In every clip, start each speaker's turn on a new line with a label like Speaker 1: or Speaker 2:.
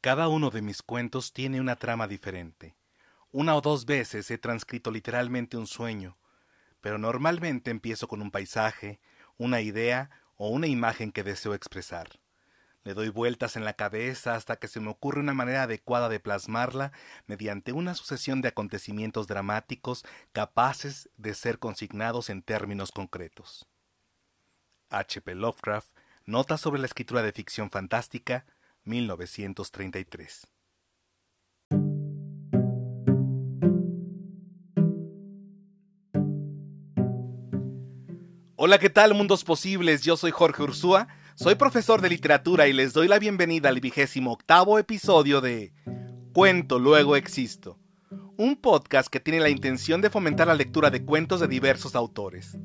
Speaker 1: Cada uno de mis cuentos tiene una trama diferente. Una o dos veces he transcrito literalmente un sueño, pero normalmente empiezo con un paisaje, una idea o una imagen que deseo expresar. Le doy vueltas en la cabeza hasta que se me ocurre una manera adecuada de plasmarla mediante una sucesión de acontecimientos dramáticos capaces de ser consignados en términos concretos. H. P. Lovecraft, Nota sobre la escritura de ficción fantástica, 1933. Hola, ¿qué tal, mundos posibles? Yo soy Jorge Ursúa, soy profesor de literatura y les doy la bienvenida al vigésimo octavo episodio de Cuento, luego existo, un podcast que tiene la intención de fomentar la lectura de cuentos de diversos autores.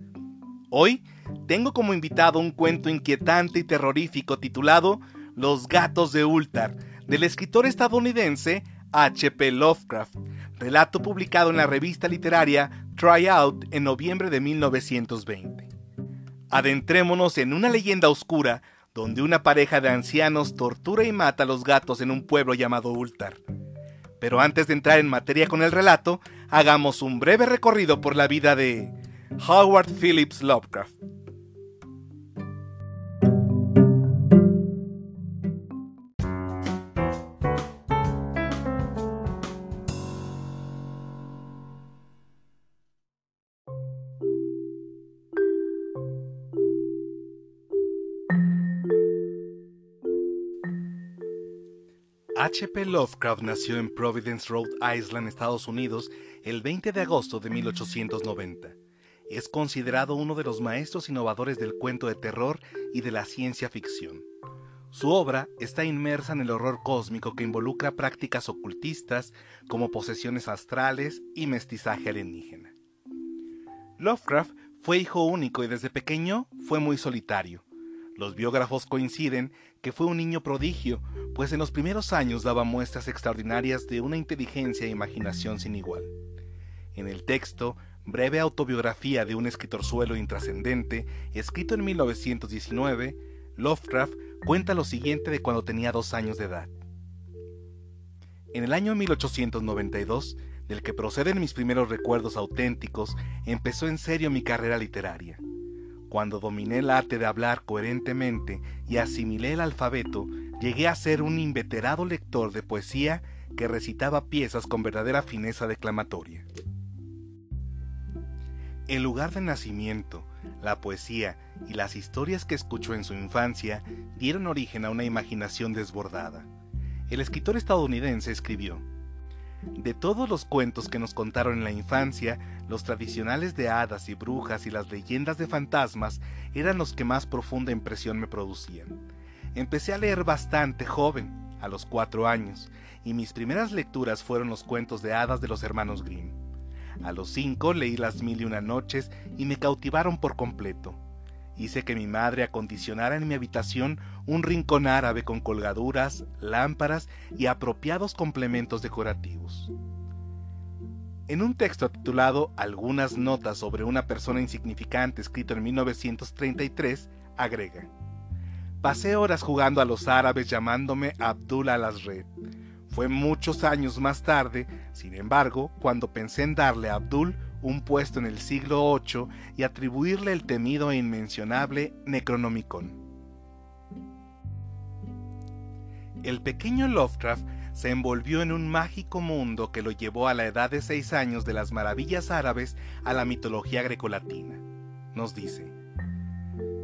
Speaker 1: Hoy tengo como invitado un cuento inquietante y terrorífico titulado Los gatos de Ultar, del escritor estadounidense H.P. Lovecraft, relato publicado en la revista literaria Try Out en noviembre de 1920. Adentrémonos en una leyenda oscura donde una pareja de ancianos tortura y mata a los gatos en un pueblo llamado Ultar. Pero antes de entrar en materia con el relato, hagamos un breve recorrido por la vida de Howard Phillips Lovecraft. H.P. Lovecraft nació en Providence, Rhode Island, Estados Unidos, el 20 de agosto de 1890. Es considerado uno de los maestros innovadores del cuento de terror y de la ciencia ficción. Su obra está inmersa en el horror cósmico que involucra prácticas ocultistas como posesiones astrales y mestizaje alienígena. Lovecraft fue hijo único y desde pequeño fue muy solitario. Los biógrafos coinciden que fue un niño prodigio, pues en los primeros años daba muestras extraordinarias de una inteligencia e imaginación sin igual. En el texto, breve autobiografía de un escritor suelo intrascendente, escrito en 1919, Lovecraft cuenta lo siguiente de cuando tenía dos años de edad. En el año 1892, del que proceden mis primeros recuerdos auténticos, empezó en serio mi carrera literaria. Cuando dominé el arte de hablar coherentemente y asimilé el alfabeto, llegué a ser un inveterado lector de poesía que recitaba piezas con verdadera fineza declamatoria. El lugar de nacimiento, la poesía y las historias que escuchó en su infancia dieron origen a una imaginación desbordada. El escritor estadounidense escribió, de todos los cuentos que nos contaron en la infancia, los tradicionales de hadas y brujas y las leyendas de fantasmas eran los que más profunda impresión me producían. Empecé a leer bastante joven, a los cuatro años, y mis primeras lecturas fueron los cuentos de hadas de los hermanos Grimm. A los cinco leí Las Mil y Una Noches y me cautivaron por completo. Hice que mi madre acondicionara en mi habitación un rincón árabe con colgaduras, lámparas y apropiados complementos decorativos. En un texto titulado Algunas notas sobre una persona insignificante escrito en 1933, agrega, Pasé horas jugando a los árabes llamándome Abdul al-Asred. Fue muchos años más tarde, sin embargo, cuando pensé en darle a Abdul un puesto en el siglo VIII y atribuirle el temido e inmencionable Necronomicon. El pequeño Lovecraft se envolvió en un mágico mundo que lo llevó a la edad de seis años de las maravillas árabes a la mitología grecolatina. Nos dice,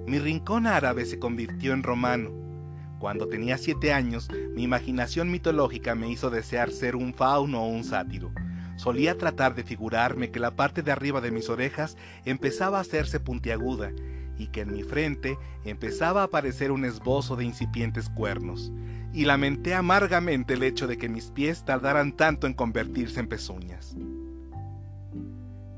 Speaker 1: mi rincón árabe se convirtió en romano. Cuando tenía siete años, mi imaginación mitológica me hizo desear ser un fauno o un sátiro Solía tratar de figurarme que la parte de arriba de mis orejas empezaba a hacerse puntiaguda y que en mi frente empezaba a aparecer un esbozo de incipientes cuernos, y lamenté amargamente el hecho de que mis pies tardaran tanto en convertirse en pezuñas.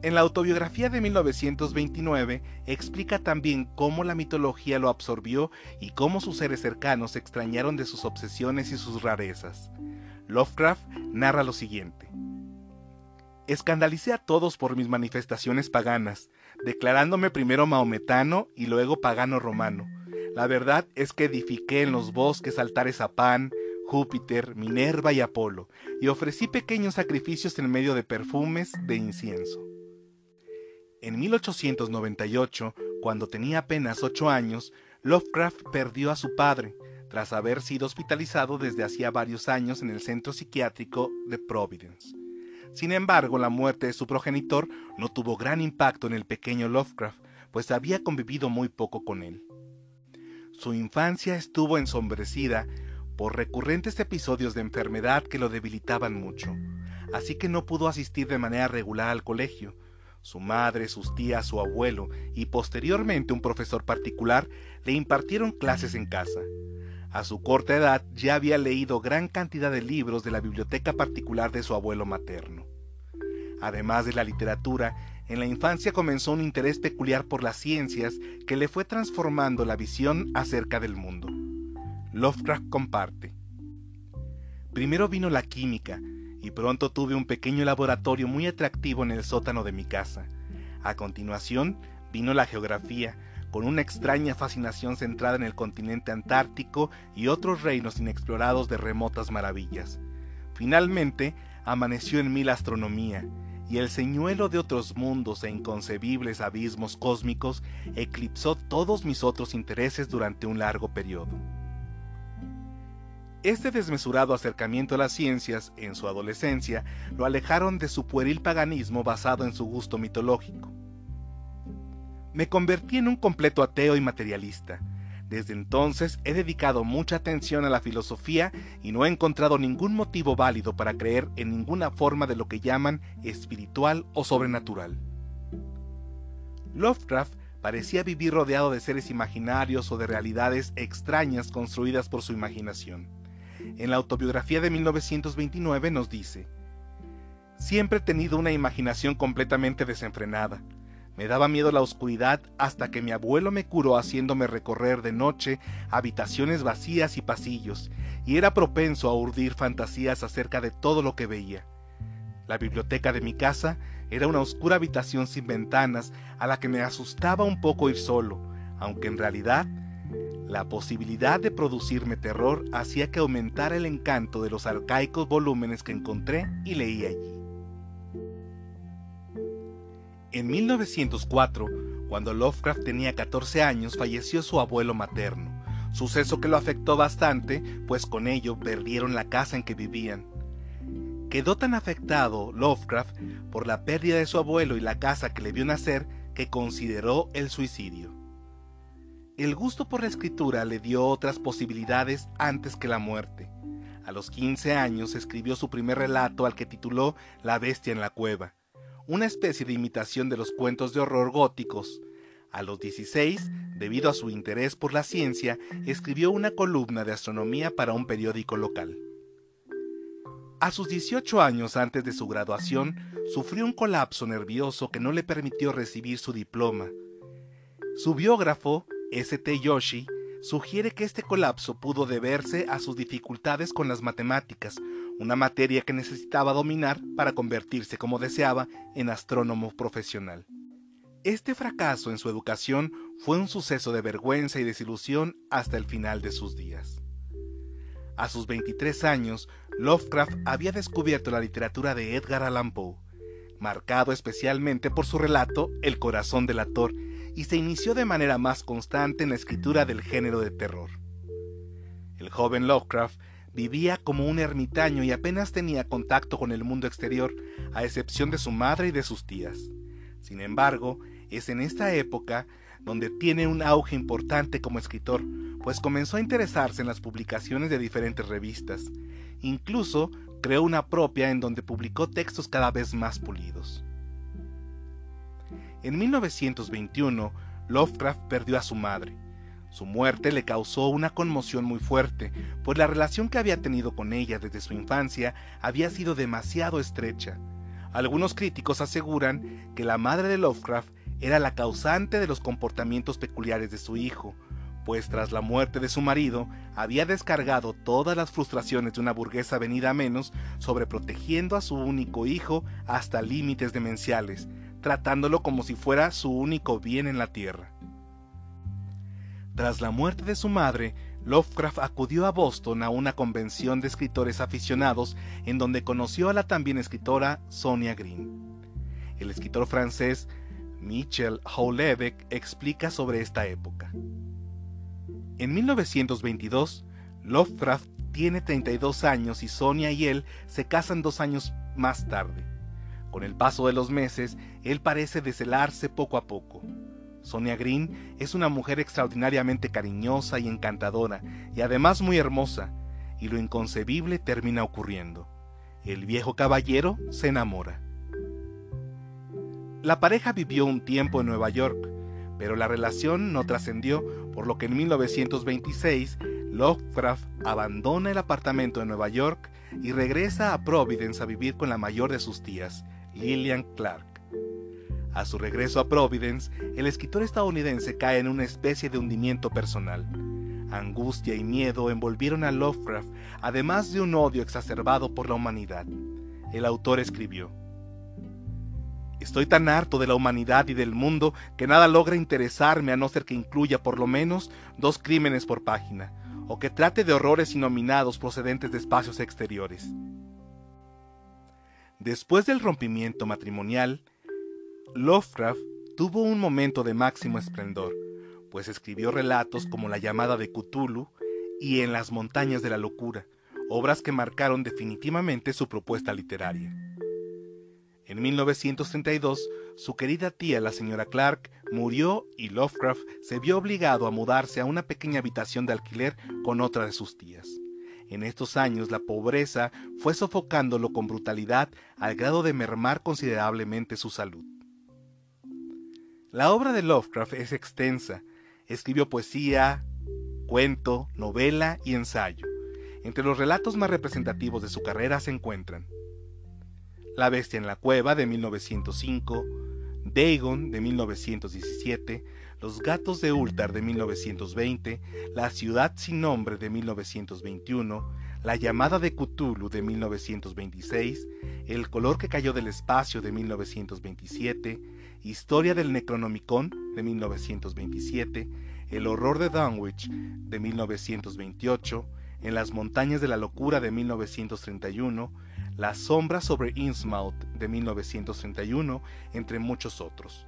Speaker 1: En la autobiografía de 1929 explica también cómo la mitología lo absorbió y cómo sus seres cercanos se extrañaron de sus obsesiones y sus rarezas. Lovecraft narra lo siguiente. Escandalicé a todos por mis manifestaciones paganas, declarándome primero maometano y luego pagano romano. La verdad es que edifiqué en los bosques altares a Pan, Júpiter, Minerva y Apolo, y ofrecí pequeños sacrificios en medio de perfumes de incienso. En 1898, cuando tenía apenas ocho años, Lovecraft perdió a su padre, tras haber sido hospitalizado desde hacía varios años en el centro psiquiátrico de Providence. Sin embargo, la muerte de su progenitor no tuvo gran impacto en el pequeño Lovecraft, pues había convivido muy poco con él. Su infancia estuvo ensombrecida por recurrentes episodios de enfermedad que lo debilitaban mucho, así que no pudo asistir de manera regular al colegio. Su madre, sus tías, su abuelo y posteriormente un profesor particular le impartieron clases en casa. A su corta edad ya había leído gran cantidad de libros de la biblioteca particular de su abuelo materno. Además de la literatura, en la infancia comenzó un interés peculiar por las ciencias que le fue transformando la visión acerca del mundo. Lovecraft comparte. Primero vino la química, y pronto tuve un pequeño laboratorio muy atractivo en el sótano de mi casa. A continuación vino la geografía, con una extraña fascinación centrada en el continente antártico y otros reinos inexplorados de remotas maravillas. Finalmente, amaneció en mí la astronomía, y el señuelo de otros mundos e inconcebibles abismos cósmicos eclipsó todos mis otros intereses durante un largo periodo. Este desmesurado acercamiento a las ciencias en su adolescencia lo alejaron de su pueril paganismo basado en su gusto mitológico me convertí en un completo ateo y materialista. Desde entonces he dedicado mucha atención a la filosofía y no he encontrado ningún motivo válido para creer en ninguna forma de lo que llaman espiritual o sobrenatural. Lovecraft parecía vivir rodeado de seres imaginarios o de realidades extrañas construidas por su imaginación. En la autobiografía de 1929 nos dice, Siempre he tenido una imaginación completamente desenfrenada. Me daba miedo la oscuridad hasta que mi abuelo me curó haciéndome recorrer de noche habitaciones vacías y pasillos, y era propenso a urdir fantasías acerca de todo lo que veía. La biblioteca de mi casa era una oscura habitación sin ventanas a la que me asustaba un poco ir solo, aunque en realidad la posibilidad de producirme terror hacía que aumentara el encanto de los arcaicos volúmenes que encontré y leí allí. En 1904, cuando Lovecraft tenía 14 años, falleció su abuelo materno, suceso que lo afectó bastante, pues con ello perdieron la casa en que vivían. Quedó tan afectado Lovecraft por la pérdida de su abuelo y la casa que le vio nacer que consideró el suicidio. El gusto por la escritura le dio otras posibilidades antes que la muerte. A los 15 años escribió su primer relato al que tituló La bestia en la cueva, una especie de imitación de los cuentos de horror góticos. A los 16, debido a su interés por la ciencia, escribió una columna de astronomía para un periódico local. A sus 18 años antes de su graduación, sufrió un colapso nervioso que no le permitió recibir su diploma. Su biógrafo, St. Yoshi, sugiere que este colapso pudo deberse a sus dificultades con las matemáticas, una materia que necesitaba dominar para convertirse como deseaba en astrónomo profesional. Este fracaso en su educación fue un suceso de vergüenza y desilusión hasta el final de sus días. A sus 23 años, Lovecraft había descubierto la literatura de Edgar Allan Poe, marcado especialmente por su relato El corazón del actor, y se inició de manera más constante en la escritura del género de terror. El joven Lovecraft Vivía como un ermitaño y apenas tenía contacto con el mundo exterior, a excepción de su madre y de sus tías. Sin embargo, es en esta época donde tiene un auge importante como escritor, pues comenzó a interesarse en las publicaciones de diferentes revistas. Incluso creó una propia en donde publicó textos cada vez más pulidos. En 1921, Lovecraft perdió a su madre, su muerte le causó una conmoción muy fuerte, pues la relación que había tenido con ella desde su infancia había sido demasiado estrecha. Algunos críticos aseguran que la madre de Lovecraft era la causante de los comportamientos peculiares de su hijo, pues tras la muerte de su marido había descargado todas las frustraciones de una burguesa venida a menos sobre protegiendo a su único hijo hasta límites demenciales, tratándolo como si fuera su único bien en la tierra. Tras la muerte de su madre, Lovecraft acudió a Boston a una convención de escritores aficionados en donde conoció a la también escritora Sonia Green. El escritor francés Michel Houellebecq explica sobre esta época. En 1922, Lovecraft tiene 32 años y Sonia y él se casan dos años más tarde. Con el paso de los meses, él parece deshelarse poco a poco. Sonia Green es una mujer extraordinariamente cariñosa y encantadora, y además muy hermosa, y lo inconcebible termina ocurriendo. El viejo caballero se enamora. La pareja vivió un tiempo en Nueva York, pero la relación no trascendió, por lo que en 1926 Lovecraft abandona el apartamento de Nueva York y regresa a Providence a vivir con la mayor de sus tías, Lillian Clark. A su regreso a Providence, el escritor estadounidense cae en una especie de hundimiento personal. Angustia y miedo envolvieron a Lovecraft, además de un odio exacerbado por la humanidad. El autor escribió, Estoy tan harto de la humanidad y del mundo que nada logra interesarme a no ser que incluya por lo menos dos crímenes por página, o que trate de horrores inominados procedentes de espacios exteriores. Después del rompimiento matrimonial, Lovecraft tuvo un momento de máximo esplendor, pues escribió relatos como La llamada de Cthulhu y En las montañas de la locura, obras que marcaron definitivamente su propuesta literaria. En 1932, su querida tía, la señora Clark, murió y Lovecraft se vio obligado a mudarse a una pequeña habitación de alquiler con otra de sus tías. En estos años la pobreza fue sofocándolo con brutalidad al grado de mermar considerablemente su salud. La obra de Lovecraft es extensa. Escribió poesía, cuento, novela y ensayo. Entre los relatos más representativos de su carrera se encuentran La bestia en la cueva de 1905, Dagon de 1917, Los gatos de Ultar de 1920, La ciudad sin nombre de 1921, La llamada de Cthulhu de 1926, El color que cayó del espacio de 1927, Historia del Necronomicon de 1927, El horror de Dunwich de 1928, En las montañas de la locura de 1931, la sombra sobre Innsmouth de 1931, entre muchos otros.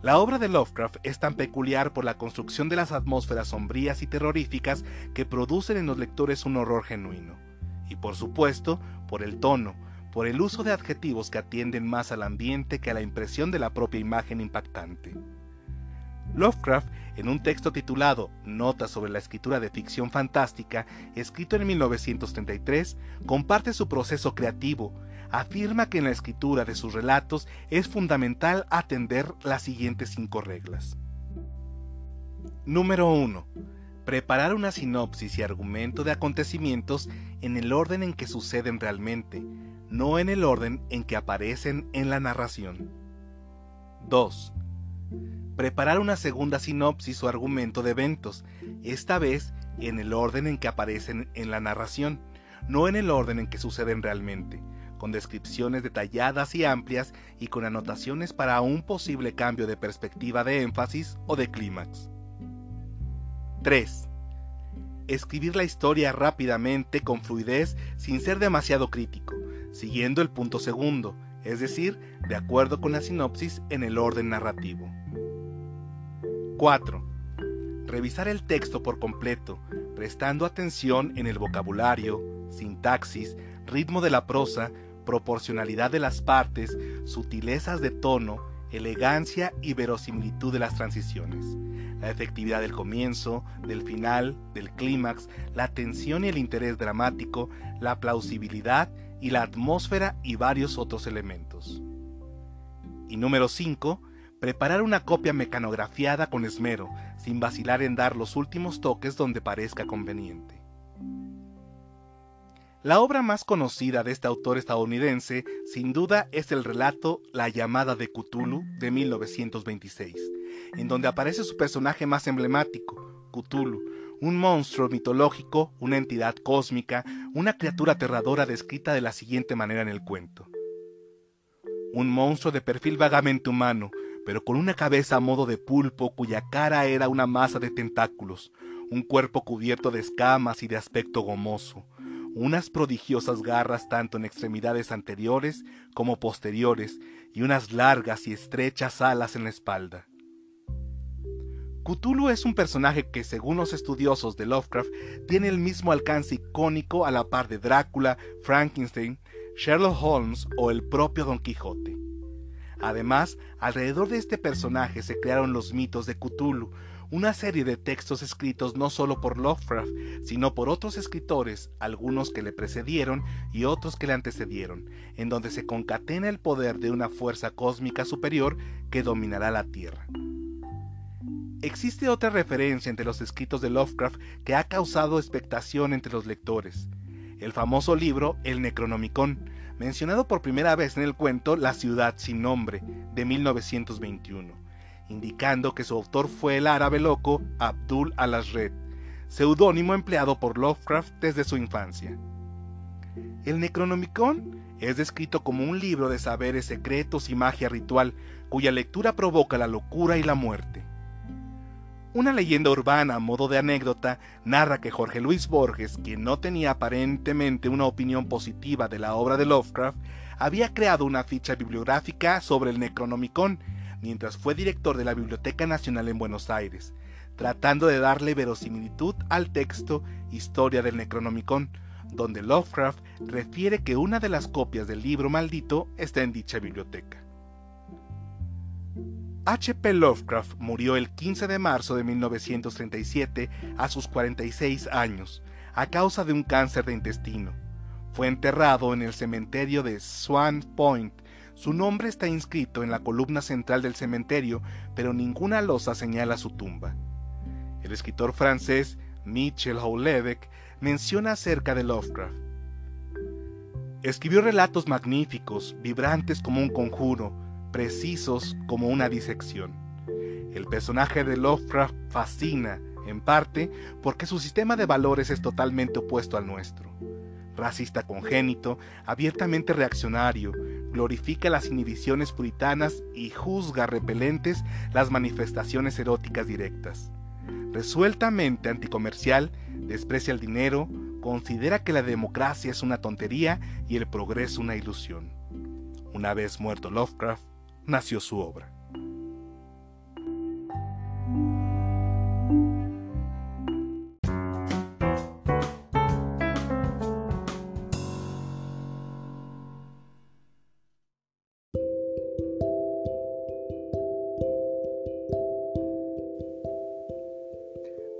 Speaker 1: La obra de Lovecraft es tan peculiar por la construcción de las atmósferas sombrías y terroríficas que producen en los lectores un horror genuino, y por supuesto por el tono, por el uso de adjetivos que atienden más al ambiente que a la impresión de la propia imagen impactante. Lovecraft, en un texto titulado Notas sobre la escritura de ficción fantástica, escrito en 1933, comparte su proceso creativo. Afirma que en la escritura de sus relatos es fundamental atender las siguientes cinco reglas. Número 1. Preparar una sinopsis y argumento de acontecimientos en el orden en que suceden realmente, no en el orden en que aparecen en la narración. 2 preparar una segunda sinopsis o argumento de eventos, esta vez en el orden en que aparecen en la narración, no en el orden en que suceden realmente, con descripciones detalladas y amplias y con anotaciones para un posible cambio de perspectiva de énfasis o de clímax. 3. Escribir la historia rápidamente, con fluidez, sin ser demasiado crítico, siguiendo el punto segundo, es decir, de acuerdo con la sinopsis en el orden narrativo. 4. Revisar el texto por completo, prestando atención en el vocabulario, sintaxis, ritmo de la prosa, proporcionalidad de las partes, sutilezas de tono, elegancia y verosimilitud de las transiciones, la efectividad del comienzo, del final, del clímax, la tensión y el interés dramático, la plausibilidad y la atmósfera y varios otros elementos. Y número 5 Preparar una copia mecanografiada con esmero, sin vacilar en dar los últimos toques donde parezca conveniente. La obra más conocida de este autor estadounidense, sin duda, es el relato La llamada de Cthulhu de 1926, en donde aparece su personaje más emblemático, Cthulhu, un monstruo mitológico, una entidad cósmica, una criatura aterradora descrita de la siguiente manera en el cuento. Un monstruo de perfil vagamente humano, pero con una cabeza a modo de pulpo cuya cara era una masa de tentáculos, un cuerpo cubierto de escamas y de aspecto gomoso, unas prodigiosas garras tanto en extremidades anteriores como posteriores y unas largas y estrechas alas en la espalda. Cthulhu es un personaje que, según los estudiosos de Lovecraft, tiene el mismo alcance icónico a la par de Drácula, Frankenstein, Sherlock Holmes o el propio Don Quijote. Además, alrededor de este personaje se crearon los mitos de Cthulhu, una serie de textos escritos no solo por Lovecraft, sino por otros escritores, algunos que le precedieron y otros que le antecedieron, en donde se concatena el poder de una fuerza cósmica superior que dominará la Tierra. Existe otra referencia entre los escritos de Lovecraft que ha causado expectación entre los lectores, el famoso libro El Necronomicon, mencionado por primera vez en el cuento La ciudad sin nombre, de 1921, indicando que su autor fue el árabe loco Abdul al-Asred, seudónimo empleado por Lovecraft desde su infancia. El Necronomicon es descrito como un libro de saberes secretos y magia ritual, cuya lectura provoca la locura y la muerte. Una leyenda urbana a modo de anécdota narra que Jorge Luis Borges, quien no tenía aparentemente una opinión positiva de la obra de Lovecraft, había creado una ficha bibliográfica sobre el Necronomicon mientras fue director de la Biblioteca Nacional en Buenos Aires, tratando de darle verosimilitud al texto Historia del Necronomicon, donde Lovecraft refiere que una de las copias del libro maldito está en dicha biblioteca. H.P. Lovecraft murió el 15 de marzo de 1937 a sus 46 años, a causa de un cáncer de intestino. Fue enterrado en el cementerio de Swan Point. Su nombre está inscrito en la columna central del cementerio, pero ninguna losa señala su tumba. El escritor francés Michel Houellebecq menciona acerca de Lovecraft. Escribió relatos magníficos, vibrantes como un conjuro, precisos como una disección. El personaje de Lovecraft fascina, en parte, porque su sistema de valores es totalmente opuesto al nuestro. Racista congénito, abiertamente reaccionario, glorifica las inhibiciones puritanas y juzga repelentes las manifestaciones eróticas directas. Resueltamente anticomercial, desprecia el dinero, considera que la democracia es una tontería y el progreso una ilusión. Una vez muerto Lovecraft, nació su obra.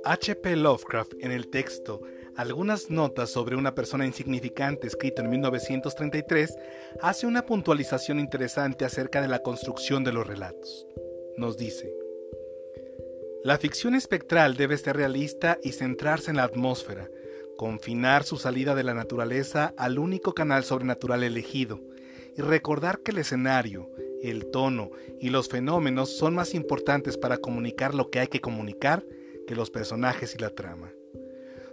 Speaker 1: H.P. Lovecraft en el texto algunas notas sobre una persona insignificante escrito en 1933, hace una puntualización interesante acerca de la construcción de los relatos. Nos dice, la ficción espectral debe ser realista y centrarse en la atmósfera, confinar su salida de la naturaleza al único canal sobrenatural elegido, y recordar que el escenario, el tono y los fenómenos son más importantes para comunicar lo que hay que comunicar que los personajes y la trama.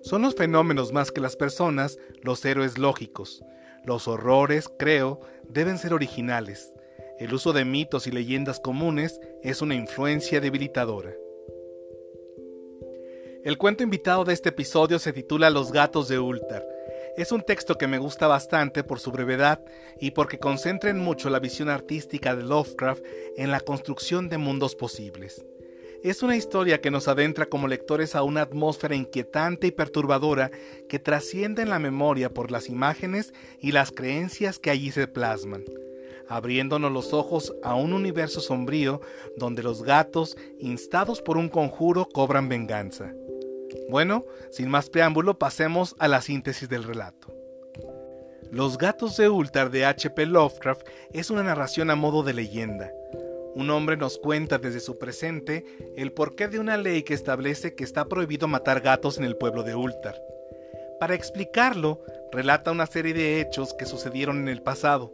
Speaker 1: Son los fenómenos más que las personas los héroes lógicos. Los horrores, creo, deben ser originales. El uso de mitos y leyendas comunes es una influencia debilitadora. El cuento invitado de este episodio se titula Los gatos de Ultar. Es un texto que me gusta bastante por su brevedad y porque concentra en mucho la visión artística de Lovecraft en la construcción de mundos posibles. Es una historia que nos adentra como lectores a una atmósfera inquietante y perturbadora que trasciende en la memoria por las imágenes y las creencias que allí se plasman, abriéndonos los ojos a un universo sombrío donde los gatos, instados por un conjuro, cobran venganza. Bueno, sin más preámbulo, pasemos a la síntesis del relato. Los gatos de Ultar de H.P. Lovecraft es una narración a modo de leyenda un hombre nos cuenta desde su presente el porqué de una ley que establece que está prohibido matar gatos en el pueblo de Ultar. Para explicarlo, relata una serie de hechos que sucedieron en el pasado.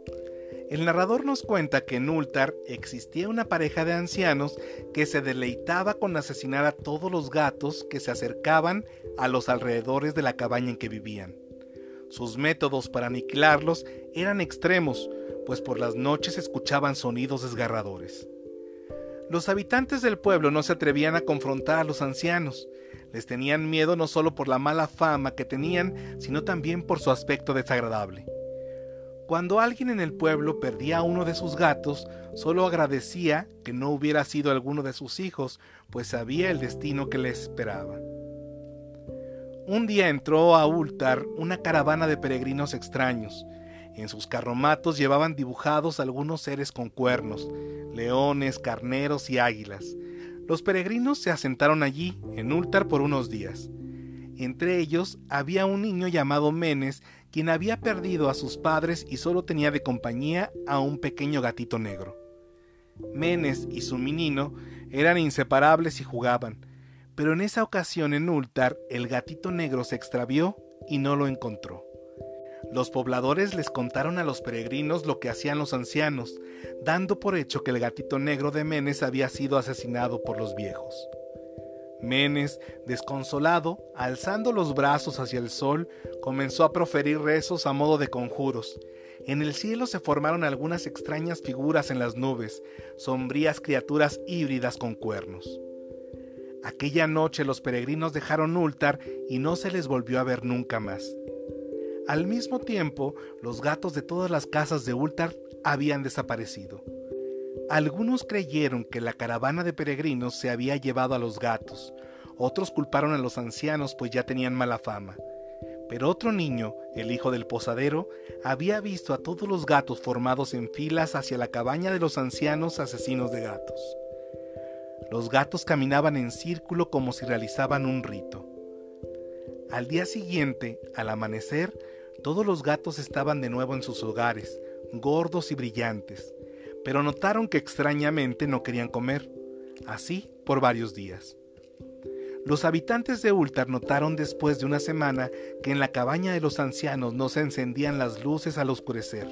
Speaker 1: El narrador nos cuenta que en Ultar existía una pareja de ancianos que se deleitaba con asesinar a todos los gatos que se acercaban a los alrededores de la cabaña en que vivían. Sus métodos para aniquilarlos eran extremos, pues por las noches escuchaban sonidos desgarradores. Los habitantes del pueblo no se atrevían a confrontar a los ancianos. Les tenían miedo no solo por la mala fama que tenían, sino también por su aspecto desagradable. Cuando alguien en el pueblo perdía a uno de sus gatos, solo agradecía que no hubiera sido alguno de sus hijos, pues sabía el destino que le esperaba. Un día entró a Ultar una caravana de peregrinos extraños. En sus carromatos llevaban dibujados algunos seres con cuernos, leones, carneros y águilas. Los peregrinos se asentaron allí, en Ultar, por unos días. Entre ellos había un niño llamado Menes, quien había perdido a sus padres y solo tenía de compañía a un pequeño gatito negro. Menes y su menino eran inseparables y jugaban, pero en esa ocasión en Ultar el gatito negro se extravió y no lo encontró. Los pobladores les contaron a los peregrinos lo que hacían los ancianos, dando por hecho que el gatito negro de Menes había sido asesinado por los viejos. Menes, desconsolado, alzando los brazos hacia el sol, comenzó a proferir rezos a modo de conjuros. En el cielo se formaron algunas extrañas figuras en las nubes, sombrías criaturas híbridas con cuernos. Aquella noche los peregrinos dejaron Ultar y no se les volvió a ver nunca más. Al mismo tiempo, los gatos de todas las casas de Ultar habían desaparecido. Algunos creyeron que la caravana de peregrinos se había llevado a los gatos, otros culparon a los ancianos pues ya tenían mala fama. Pero otro niño, el hijo del posadero, había visto a todos los gatos formados en filas hacia la cabaña de los ancianos asesinos de gatos. Los gatos caminaban en círculo como si realizaban un rito. Al día siguiente, al amanecer, todos los gatos estaban de nuevo en sus hogares, gordos y brillantes, pero notaron que extrañamente no querían comer, así por varios días. Los habitantes de Ultar notaron después de una semana que en la cabaña de los ancianos no se encendían las luces al oscurecer.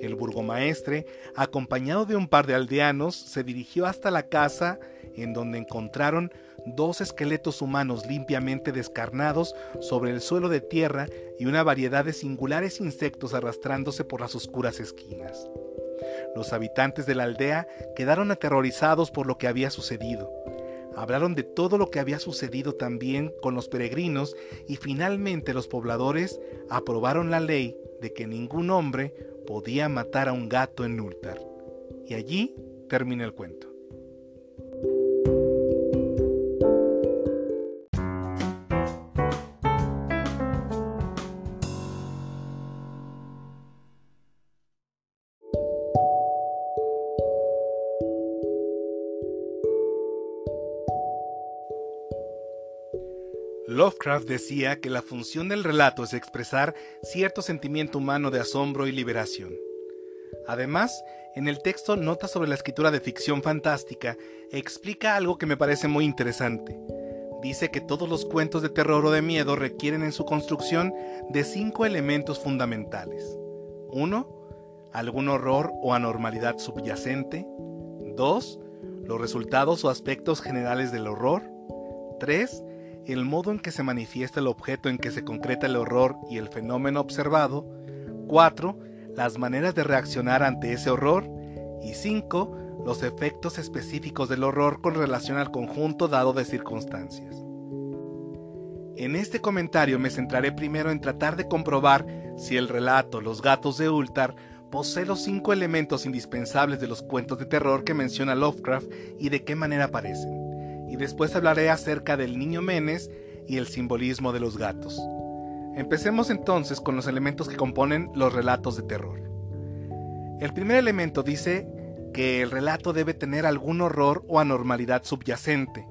Speaker 1: El burgomaestre, acompañado de un par de aldeanos, se dirigió hasta la casa en donde encontraron dos esqueletos humanos limpiamente descarnados sobre el suelo de tierra y una variedad de singulares insectos arrastrándose por las oscuras esquinas. Los habitantes de la aldea quedaron aterrorizados por lo que había sucedido. Hablaron de todo lo que había sucedido también con los peregrinos y finalmente los pobladores aprobaron la ley de que ningún hombre podía matar a un gato en Ultar. Y allí termina el cuento. Lovecraft decía que la función del relato es expresar cierto sentimiento humano de asombro y liberación. Además, en el texto Nota sobre la escritura de ficción fantástica explica algo que me parece muy interesante. Dice que todos los cuentos de terror o de miedo requieren en su construcción de cinco elementos fundamentales. 1. Algún horror o anormalidad subyacente. 2. Los resultados o aspectos generales del horror. 3 el modo en que se manifiesta el objeto en que se concreta el horror y el fenómeno observado. 4. Las maneras de reaccionar ante ese horror. Y 5. Los efectos específicos del horror con relación al conjunto dado de circunstancias. En este comentario me centraré primero en tratar de comprobar si el relato Los gatos de Ultar posee los cinco elementos indispensables de los cuentos de terror que menciona Lovecraft y de qué manera aparecen después hablaré acerca del niño Menes y el simbolismo de los gatos. Empecemos entonces con los elementos que componen los relatos de terror. El primer elemento dice que el relato debe tener algún horror o anormalidad subyacente.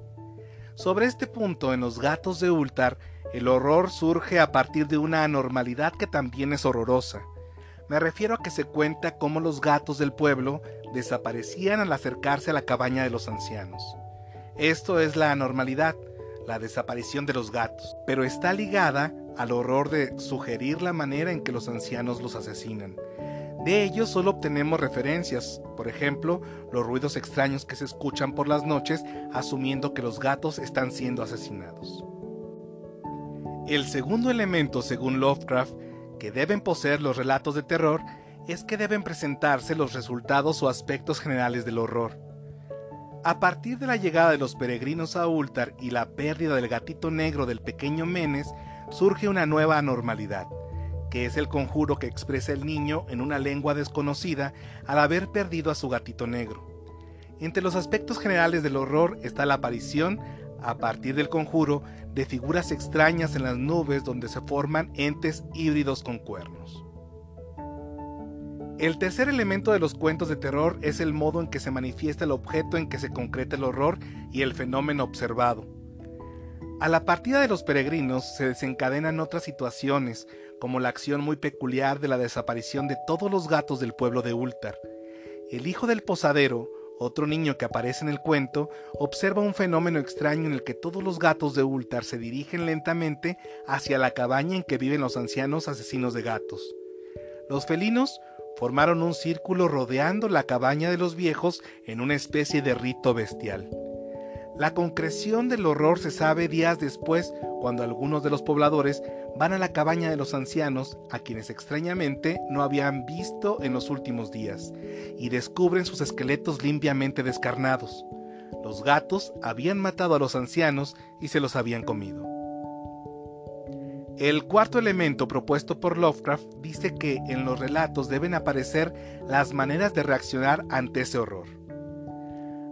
Speaker 1: Sobre este punto, en los gatos de Ultar, el horror surge a partir de una anormalidad que también es horrorosa. Me refiero a que se cuenta cómo los gatos del pueblo desaparecían al acercarse a la cabaña de los ancianos. Esto es la anormalidad, la desaparición de los gatos, pero está ligada al horror de sugerir la manera en que los ancianos los asesinan. De ellos solo obtenemos referencias, por ejemplo, los ruidos extraños que se escuchan por las noches asumiendo que los gatos están siendo asesinados. El segundo elemento, según Lovecraft, que deben poseer los relatos de terror es que deben presentarse los resultados o aspectos generales del horror. A partir de la llegada de los peregrinos a Ultar y la pérdida del gatito negro del pequeño Menes, surge una nueva anormalidad, que es el conjuro que expresa el niño en una lengua desconocida al haber perdido a su gatito negro. Entre los aspectos generales del horror está la aparición, a partir del conjuro, de figuras extrañas en las nubes donde se forman entes híbridos con cuernos. El tercer elemento de los cuentos de terror es el modo en que se manifiesta el objeto en que se concreta el horror y el fenómeno observado. A la partida de los peregrinos se desencadenan otras situaciones, como la acción muy peculiar de la desaparición de todos los gatos del pueblo de Ultar. El hijo del posadero, otro niño que aparece en el cuento, observa un fenómeno extraño en el que todos los gatos de Ultar se dirigen lentamente hacia la cabaña en que viven los ancianos asesinos de gatos. Los felinos formaron un círculo rodeando la cabaña de los viejos en una especie de rito bestial. La concreción del horror se sabe días después cuando algunos de los pobladores van a la cabaña de los ancianos, a quienes extrañamente no habían visto en los últimos días, y descubren sus esqueletos limpiamente descarnados. Los gatos habían matado a los ancianos y se los habían comido. El cuarto elemento propuesto por Lovecraft dice que en los relatos deben aparecer las maneras de reaccionar ante ese horror.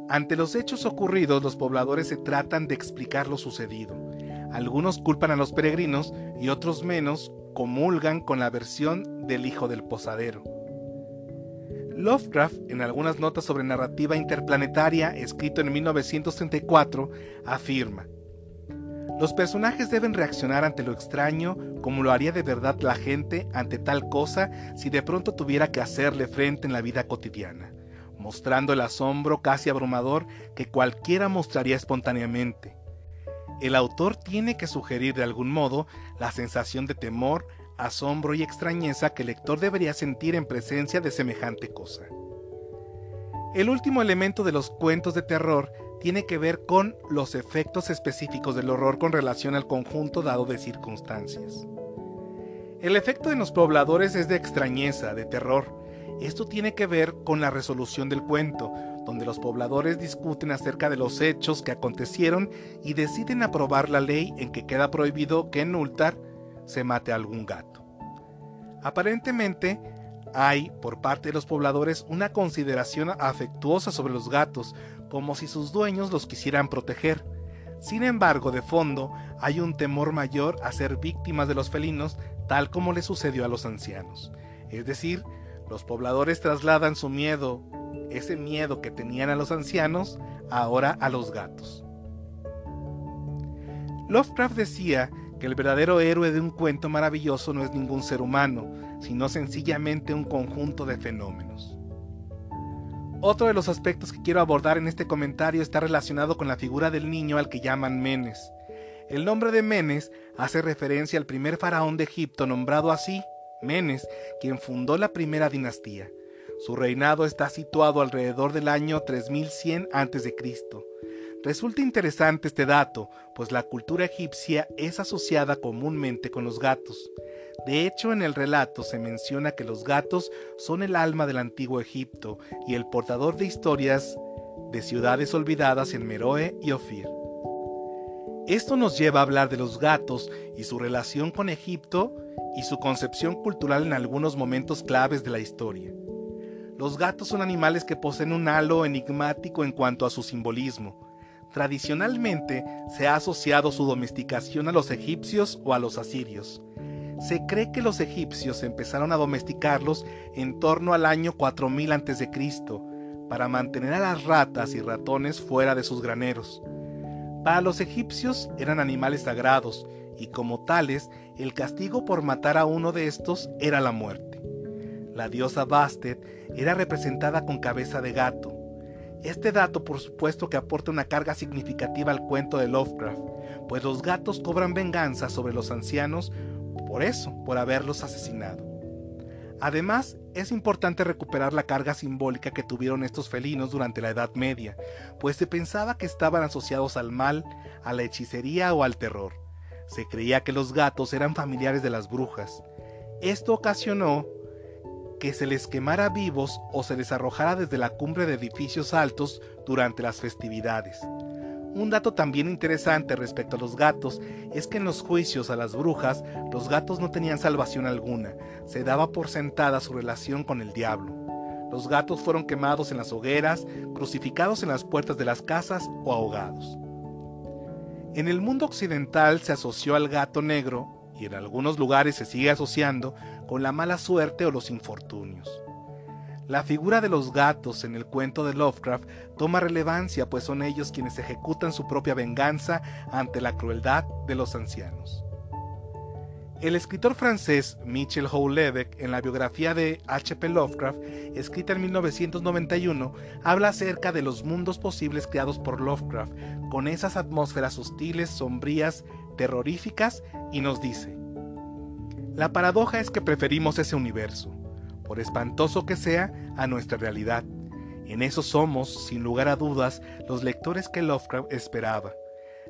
Speaker 1: Ante los hechos ocurridos, los pobladores se tratan de explicar lo sucedido. Algunos culpan a los peregrinos y otros menos comulgan con la versión del hijo del posadero. Lovecraft, en algunas notas sobre narrativa interplanetaria, escrito en 1934, afirma, los personajes deben reaccionar ante lo extraño como lo haría de verdad la gente ante tal cosa si de pronto tuviera que hacerle frente en la vida cotidiana, mostrando el asombro casi abrumador que cualquiera mostraría espontáneamente. El autor tiene que sugerir de algún modo la sensación de temor, asombro y extrañeza que el lector debería sentir en presencia de semejante cosa. El último elemento de los cuentos de terror tiene que ver con los efectos específicos del horror con relación al conjunto dado de circunstancias. El efecto de los pobladores es de extrañeza, de terror. Esto tiene que ver con la resolución del cuento, donde los pobladores discuten acerca de los hechos que acontecieron y deciden aprobar la ley en que queda prohibido que en Ultar se mate a algún gato. Aparentemente, hay, por parte de los pobladores, una consideración afectuosa sobre los gatos, como si sus dueños los quisieran proteger. Sin embargo, de fondo, hay un temor mayor a ser víctimas de los felinos, tal como le sucedió a los ancianos. Es decir, los pobladores trasladan su miedo, ese miedo que tenían a los ancianos, ahora a los gatos. Lovecraft decía que el verdadero héroe de un cuento maravilloso no es ningún ser humano, sino sencillamente un conjunto de fenómenos. Otro de los aspectos que quiero abordar en este comentario está relacionado con la figura del niño al que llaman Menes. El nombre de Menes hace referencia al primer faraón de Egipto nombrado así, Menes, quien fundó la primera dinastía. Su reinado está situado alrededor del año 3100 a.C. Resulta interesante este dato, pues la cultura egipcia es asociada comúnmente con los gatos. De hecho, en el relato se menciona que los gatos son el alma del antiguo Egipto y el portador de historias de ciudades olvidadas en Meroe y Ofir. Esto nos lleva a hablar de los gatos y su relación con Egipto y su concepción cultural en algunos momentos claves de la historia. Los gatos son animales que poseen un halo enigmático en cuanto a su simbolismo. Tradicionalmente se ha asociado su domesticación a los egipcios o a los asirios. Se cree que los egipcios empezaron a domesticarlos en torno al año 4000 a.C. para mantener a las ratas y ratones fuera de sus graneros. Para los egipcios eran animales sagrados y como tales el castigo por matar a uno de estos era la muerte. La diosa Bastet era representada con cabeza de gato. Este dato por supuesto que aporta una carga significativa al cuento de Lovecraft, pues los gatos cobran venganza sobre los ancianos por eso, por haberlos asesinado. Además, es importante recuperar la carga simbólica que tuvieron estos felinos durante la Edad Media, pues se pensaba que estaban asociados al mal, a la hechicería o al terror. Se creía que los gatos eran familiares de las brujas. Esto ocasionó que se les quemara vivos o se les arrojara desde la cumbre de edificios altos durante las festividades. Un dato también interesante respecto a los gatos es que en los juicios a las brujas los gatos no tenían salvación alguna, se daba por sentada su relación con el diablo. Los gatos fueron quemados en las hogueras, crucificados en las puertas de las casas o ahogados. En el mundo occidental se asoció al gato negro, y en algunos lugares se sigue asociando, con la mala suerte o los infortunios. La figura de los gatos en el cuento de Lovecraft toma relevancia pues son ellos quienes ejecutan su propia venganza ante la crueldad de los ancianos. El escritor francés Michel Houellebecq, en la biografía de H.P. Lovecraft, escrita en 1991, habla acerca de los mundos posibles creados por Lovecraft, con esas atmósferas hostiles, sombrías, terroríficas, y nos dice, La paradoja es que preferimos ese universo, por espantoso que sea, a nuestra realidad. En eso somos, sin lugar a dudas, los lectores que Lovecraft esperaba.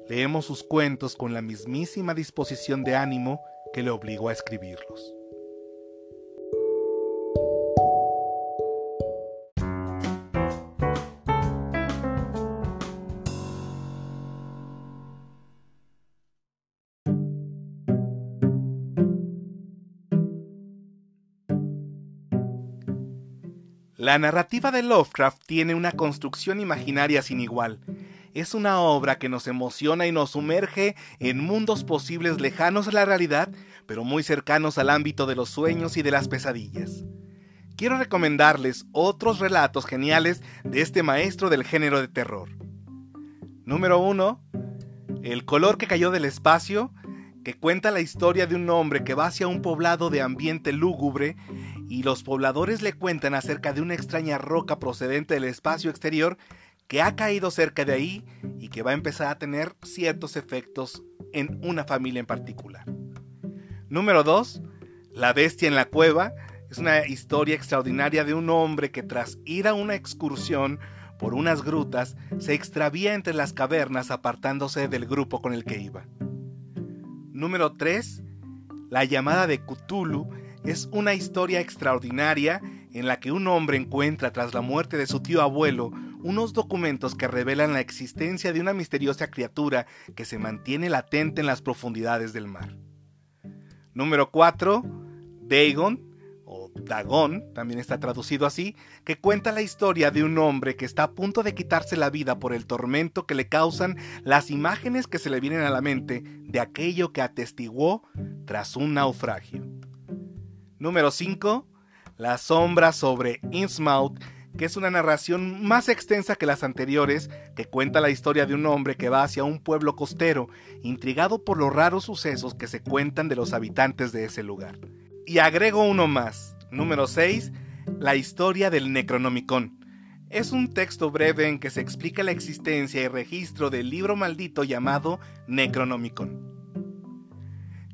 Speaker 1: Leemos sus cuentos con la mismísima disposición de ánimo que le obligó a escribirlos. La narrativa de Lovecraft tiene una construcción imaginaria sin igual es una obra que nos emociona y nos sumerge en mundos posibles lejanos a la realidad, pero muy cercanos al ámbito de los sueños y de las pesadillas. Quiero recomendarles otros relatos geniales de este maestro del género de terror. Número 1. El color que cayó del espacio, que cuenta la historia de un hombre que va hacia un poblado de ambiente lúgubre y los pobladores le cuentan acerca de una extraña roca procedente del espacio exterior que ha caído cerca de ahí y que va a empezar a tener ciertos efectos en una familia en particular. Número 2. La bestia en la cueva es una historia extraordinaria de un hombre que tras ir a una excursión por unas grutas se extravía entre las cavernas apartándose del grupo con el que iba. Número 3. La llamada de Cthulhu es una historia extraordinaria en la que un hombre encuentra tras la muerte de su tío abuelo unos documentos que revelan la existencia de una misteriosa criatura que se mantiene latente en las profundidades del mar. Número 4. Dagon, o Dagon, también está traducido así, que cuenta la historia de un hombre que está a punto de quitarse la vida por el tormento que le causan las imágenes que se le vienen a la mente de aquello que atestiguó tras un naufragio. Número 5. La sombra sobre Innsmouth que es una narración más extensa que las anteriores, que cuenta la historia de un hombre que va hacia un pueblo costero, intrigado por los raros sucesos que se cuentan de los habitantes de ese lugar. Y agrego uno más, número 6, la historia del Necronomicon. Es un texto breve en que se explica la existencia y registro del libro maldito llamado Necronomicon.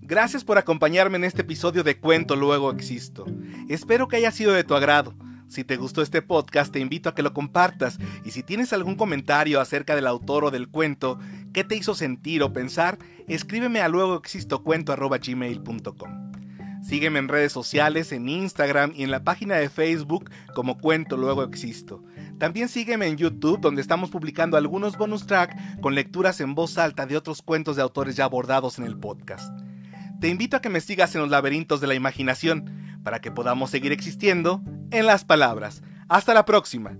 Speaker 1: Gracias por acompañarme en este episodio de Cuento Luego Existo. Espero que haya sido de tu agrado. Si te gustó este podcast, te invito a que lo compartas y si tienes algún comentario acerca del autor o del cuento, qué te hizo sentir o pensar, escríbeme a luegoexistocuento.gmail.com. Sígueme en redes sociales, en Instagram y en la página de Facebook como Cuento Luego Existo. También sígueme en YouTube donde estamos publicando algunos bonus track con lecturas en voz alta de otros cuentos de autores ya abordados en el podcast. Te invito a que me sigas en los laberintos de la imaginación para que podamos seguir existiendo en las palabras. Hasta la próxima.